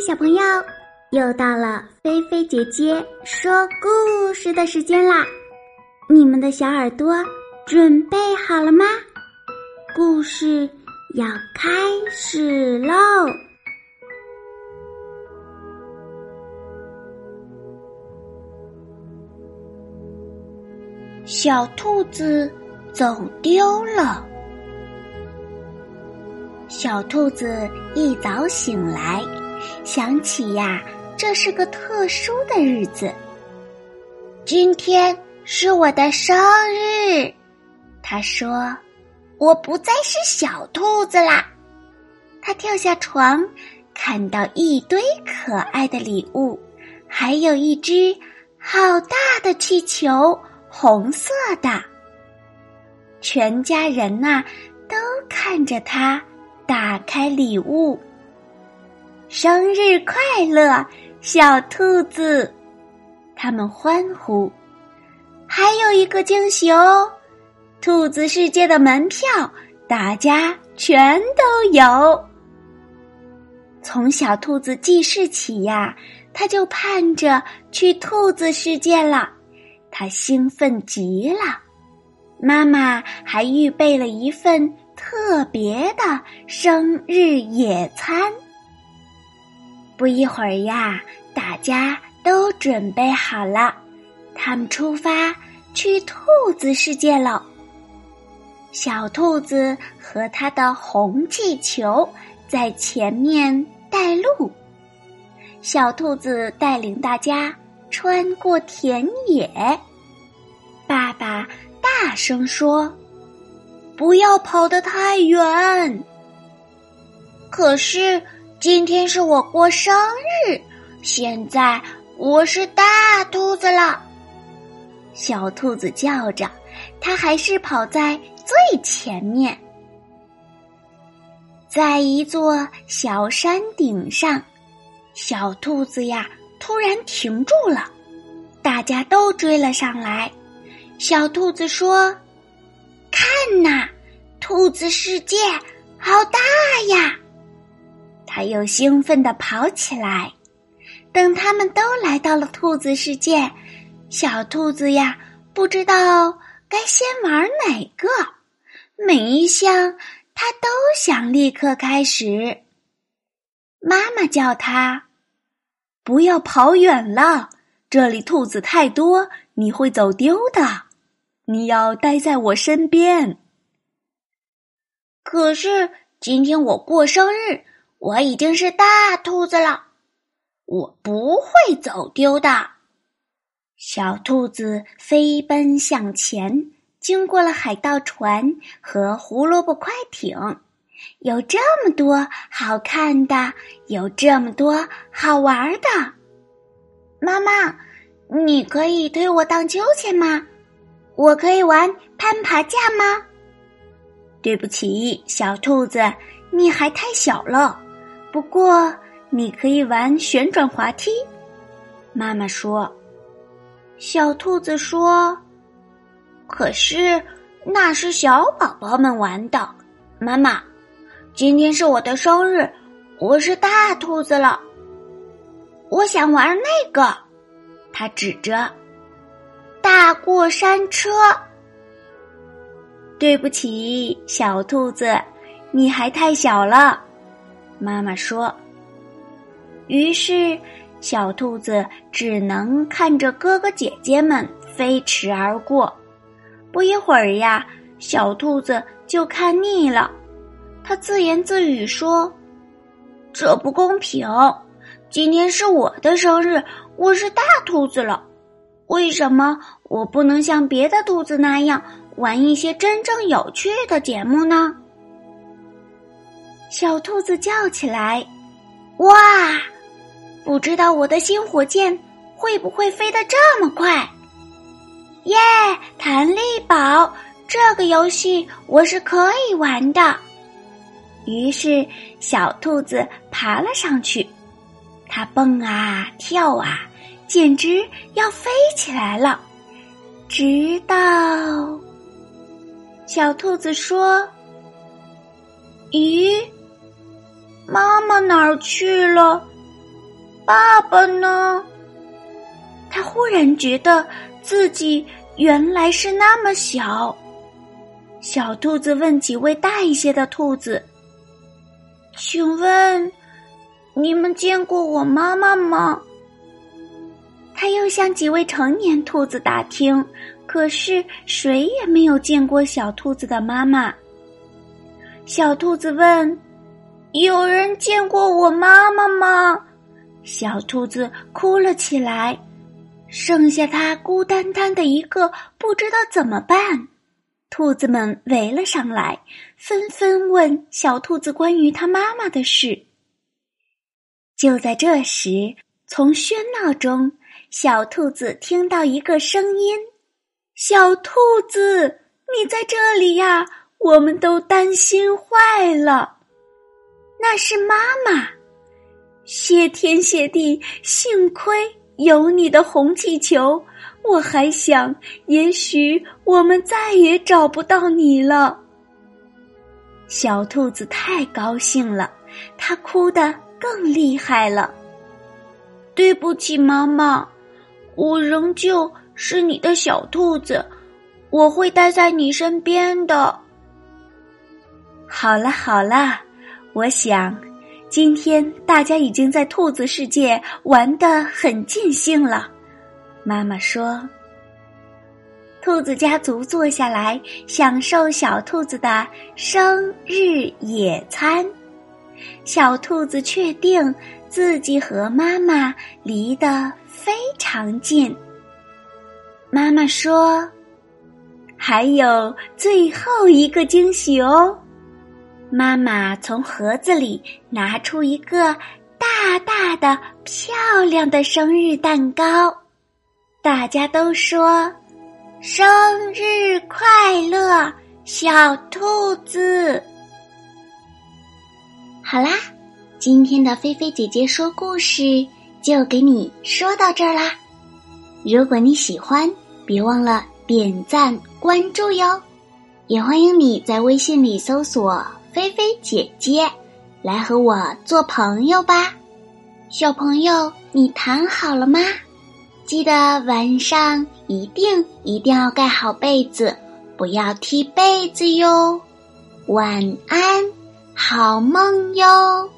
小朋友，又到了菲菲姐姐说故事的时间啦！你们的小耳朵准备好了吗？故事要开始喽！小兔子走丢了。小兔子一早醒来，想起呀，这是个特殊的日子。今天是我的生日，他说：“我不再是小兔子啦。”他跳下床，看到一堆可爱的礼物，还有一只好大的气球，红色的。全家人呐，都看着他。打开礼物，生日快乐，小兔子！他们欢呼。还有一个惊喜哦，兔子世界的门票，大家全都有。从小兔子记事起呀，他就盼着去兔子世界了，他兴奋极了。妈妈还预备了一份。特别的生日野餐。不一会儿呀，大家都准备好了，他们出发去兔子世界了。小兔子和他的红气球在前面带路，小兔子带领大家穿过田野。爸爸大声说。不要跑得太远。可是今天是我过生日，现在我是大兔子了。小兔子叫着，它还是跑在最前面。在一座小山顶上，小兔子呀突然停住了，大家都追了上来。小兔子说。看呐，兔子世界好大呀！他又兴奋地跑起来。等他们都来到了兔子世界，小兔子呀不知道该先玩哪个，每一项他都想立刻开始。妈妈叫他不要跑远了，这里兔子太多，你会走丢的。你要待在我身边。可是今天我过生日，我已经是大兔子了，我不会走丢的。小兔子飞奔向前，经过了海盗船和胡萝卜快艇，有这么多好看的，有这么多好玩的。妈妈，你可以推我荡秋千吗？我可以玩攀爬架吗？对不起，小兔子，你还太小了。不过你可以玩旋转滑梯。妈妈说。小兔子说：“可是那是小宝宝们玩的。”妈妈，今天是我的生日，我是大兔子了。我想玩那个。他指着。大过山车。对不起，小兔子，你还太小了。妈妈说。于是，小兔子只能看着哥哥姐姐们飞驰而过。不一会儿呀，小兔子就看腻了，他自言自语说：“这不公平！今天是我的生日，我是大兔子了。”为什么我不能像别的兔子那样玩一些真正有趣的节目呢？小兔子叫起来：“哇！不知道我的新火箭会不会飞得这么快？耶！弹力宝这个游戏我是可以玩的。”于是小兔子爬了上去，它蹦啊跳啊。简直要飞起来了，直到小兔子说：“咦，妈妈哪儿去了？爸爸呢？他忽然觉得自己原来是那么小。小兔子问几位大一些的兔子：“请问，你们见过我妈妈吗？”他又向几位成年兔子打听，可是谁也没有见过小兔子的妈妈。小兔子问：“有人见过我妈妈吗？”小兔子哭了起来，剩下它孤单单的一个，不知道怎么办。兔子们围了上来，纷纷问小兔子关于它妈妈的事。就在这时，从喧闹中，小兔子听到一个声音：“小兔子，你在这里呀！我们都担心坏了。”那是妈妈。谢天谢地，幸亏有你的红气球，我还想，也许我们再也找不到你了。小兔子太高兴了，它哭得更厉害了。对不起，妈妈，我仍旧是你的小兔子，我会待在你身边的。好了好了，我想。今天大家已经在兔子世界玩得很尽兴了，妈妈说。兔子家族坐下来享受小兔子的生日野餐。小兔子确定自己和妈妈离得非常近。妈妈说：“还有最后一个惊喜哦。”妈妈从盒子里拿出一个大大的、漂亮的生日蛋糕，大家都说：“生日快乐，小兔子！”好啦，今天的菲菲姐姐说故事就给你说到这儿啦。如果你喜欢，别忘了点赞关注哟，也欢迎你在微信里搜索。菲菲姐姐，来和我做朋友吧，小朋友，你躺好了吗？记得晚上一定一定要盖好被子，不要踢被子哟。晚安，好梦哟。